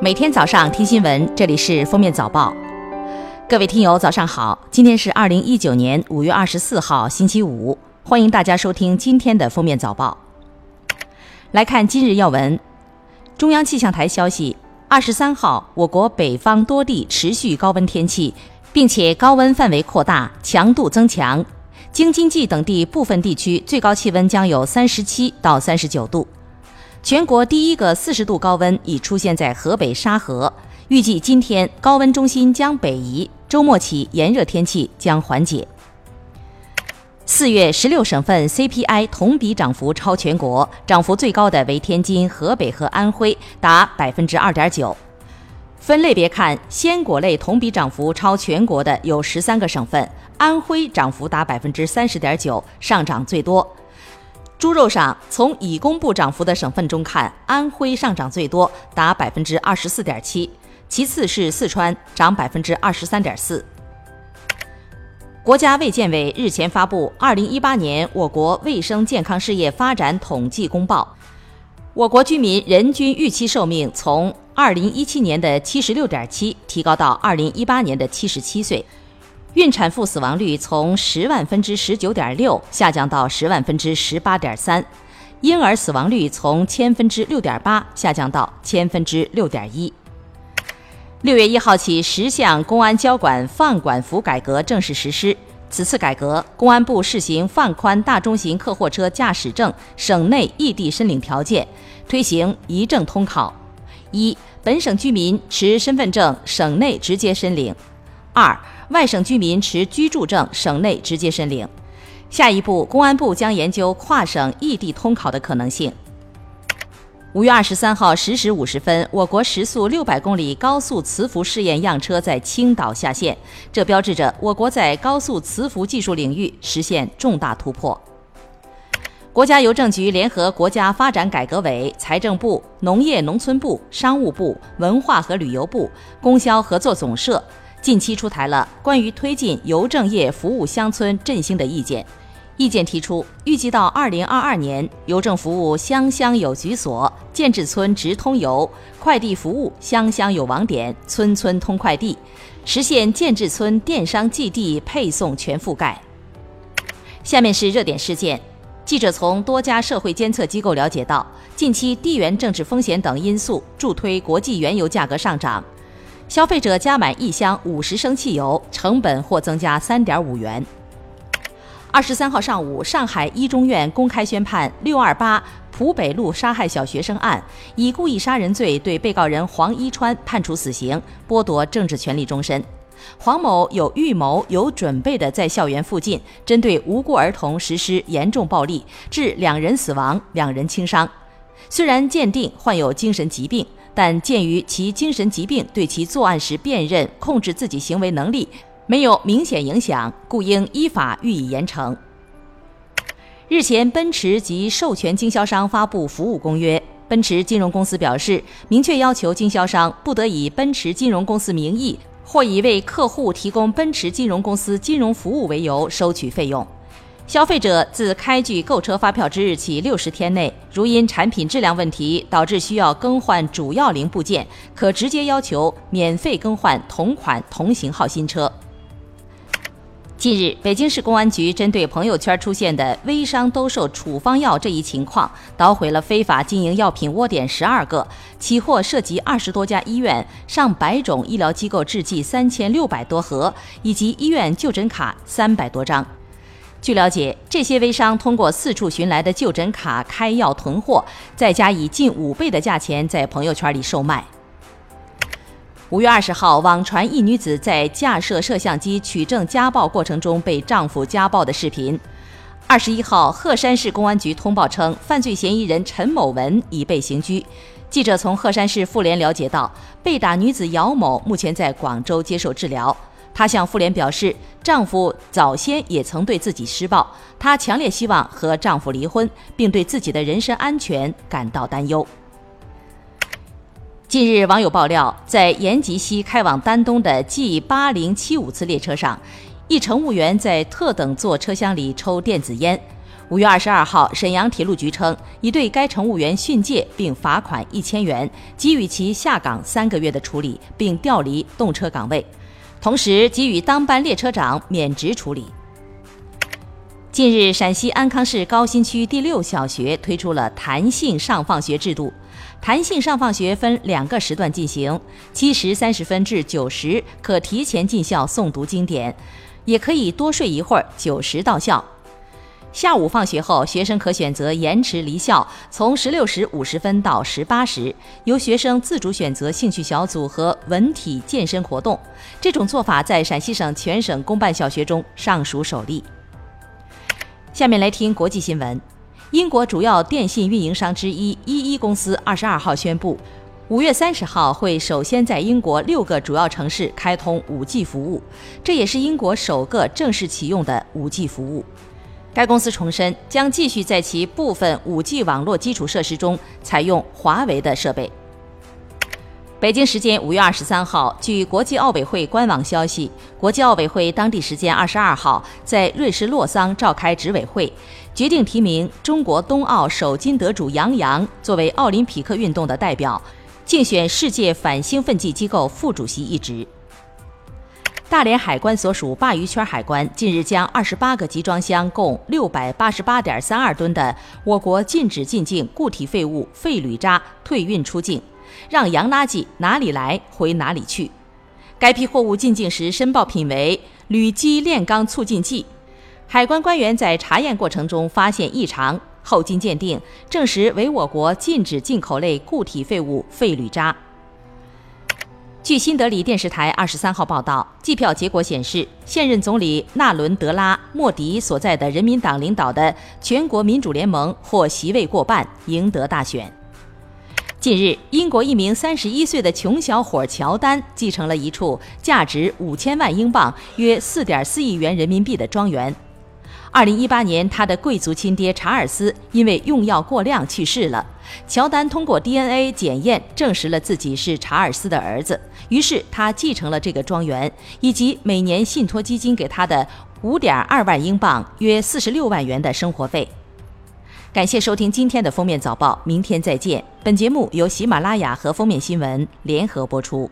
每天早上听新闻，这里是封面早报。各位听友，早上好！今天是二零一九年五月二十四号，星期五。欢迎大家收听今天的封面早报。来看今日要闻。中央气象台消息，二十三号，我国北方多地持续高温天气，并且高温范围扩大，强度增强。京津冀等地部分地区最高气温将有三十七到三十九度。全国第一个四十度高温已出现在河北沙河，预计今天高温中心将北移，周末起炎热天气将缓解。四月十六省份 CPI 同比涨幅超全国，涨幅最高的为天津、河北和安徽，达百分之二点九。分类别看，鲜果类同比涨幅超全国的有十三个省份，安徽涨幅达百分之三十点九，上涨最多。猪肉上，从已公布涨幅的省份中看，安徽上涨最多，达百分之二十四点七，其次是四川，涨百分之二十三点四。国家卫健委日前发布《二零一八年我国卫生健康事业发展统计公报》，我国居民人均预期寿命从二零一七年的七十六点七提高到二零一八年的七十七岁。孕产妇死亡率从十万分之十九点六下降到十万分之十八点三，婴儿死亡率从千分之六点八下降到千分之六点一。六月一号起，十项公安交管放管服改革正式实施。此次改革，公安部试行放宽大中型客货车驾驶证省内异地申领条件，推行一证通考：一、本省居民持身份证省内直接申领；二、外省居民持居住证，省内直接申领。下一步，公安部将研究跨省异地通考的可能性。五月二十三号十时五十分，我国时速六百公里高速磁浮试验样车在青岛下线，这标志着我国在高速磁浮技术领域实现重大突破。国家邮政局联合国家发展改革委、财政部、农业农村部、商务部、文化和旅游部、供销合作总社。近期出台了关于推进邮政业服务乡村振兴的意见。意见提出，预计到二零二二年，邮政服务乡乡有局所，建制村直通邮；快递服务乡乡有网点，村村通快递，实现建制村电商寄递配送全覆盖。下面是热点事件。记者从多家社会监测机构了解到，近期地缘政治风险等因素助推国际原油价格上涨。消费者加满一箱五十升汽油，成本或增加三点五元。二十三号上午，上海一中院公开宣判“六二八”浦北路杀害小学生案，以故意杀人罪对被告人黄一川判处死刑，剥夺政治权利终身。黄某有预谋、有准备的在校园附近针对无辜儿童实施严重暴力，致两人死亡、两人轻伤。虽然鉴定患有精神疾病。但鉴于其精神疾病对其作案时辨认、控制自己行为能力没有明显影响，故应依法予以严惩。日前，奔驰及授权经销商发布服务公约。奔驰金融公司表示，明确要求经销商不得以奔驰金融公司名义或以为客户提供奔驰金融公司金融服务为由收取费用。消费者自开具购车发票之日起六十天内，如因产品质量问题导致需要更换主要零部件，可直接要求免费更换同款同型号新车。近日，北京市公安局针对朋友圈出现的微商兜售处方药这一情况，捣毁了非法经营药品窝点十二个，起获涉及二十多家医院、上百种医疗机构制剂三千六百多盒，以及医院就诊卡三百多张。据了解，这些微商通过四处寻来的就诊卡开药囤货，再加以近五倍的价钱在朋友圈里售卖。五月二十号，网传一女子在架设摄像机取证家暴过程中被丈夫家暴的视频。二十一号，鹤山市公安局通报称，犯罪嫌疑人陈某文已被刑拘。记者从鹤山市妇联了解到，被打女子姚某目前在广州接受治疗。她向妇联表示，丈夫早先也曾对自己施暴，她强烈希望和丈夫离婚，并对自己的人身安全感到担忧。近日，网友爆料，在延吉西开往丹东的 G 八零七五次列车上，一乘务员在特等座车厢里抽电子烟，五月二十二号，沈阳铁路局称已对该乘务员训诫并罚款一千元，给予其下岗三个月的处理，并调离动车岗位，同时给予当班列车长免职处理。近日，陕西安康市高新区第六小学推出了弹性上放学制度。弹性上放学分两个时段进行，七时三十分至九时可提前进校诵读经典，也可以多睡一会儿，九时到校。下午放学后，学生可选择延迟离校，从十六时五十分到十八时，由学生自主选择兴趣小组和文体健身活动。这种做法在陕西省全省公办小学中尚属首例。下面来听国际新闻。英国主要电信运营商之一一一公司二十二号宣布，五月三十号会首先在英国六个主要城市开通五 G 服务，这也是英国首个正式启用的五 G 服务。该公司重申，将继续在其部分五 G 网络基础设施中采用华为的设备。北京时间五月二十三号，据国际奥委会官网消息，国际奥委会当地时间二十二号在瑞士洛桑召开执委会，决定提名中国冬奥首金得主杨洋作为奥林匹克运动的代表，竞选世界反兴奋剂机构副主席一职。大连海关所属鲅鱼圈海关近日将二十八个集装箱，共六百八十八点三二吨的我国禁止进境固体废物废铝渣退运出境。让洋垃圾哪里来回哪里去。该批货物进境时申报品为铝基炼钢促进剂，海关官员在查验过程中发现异常，后经鉴定证实为我国禁止进口类固体废物废铝渣。据新德里电视台二十三号报道，计票结果显示，现任总理纳伦德拉·莫迪所在的人民党领导的全国民主联盟获席位过半，赢得大选。近日，英国一名三十一岁的穷小伙乔丹继承了一处价值五千万英镑（约四点四亿元人民币）的庄园。二零一八年，他的贵族亲爹查尔斯因为用药过量去世了。乔丹通过 DNA 检验证实了自己是查尔斯的儿子，于是他继承了这个庄园以及每年信托基金给他的五点二万英镑（约四十六万元）的生活费。感谢收听今天的封面早报，明天再见。本节目由喜马拉雅和封面新闻联合播出。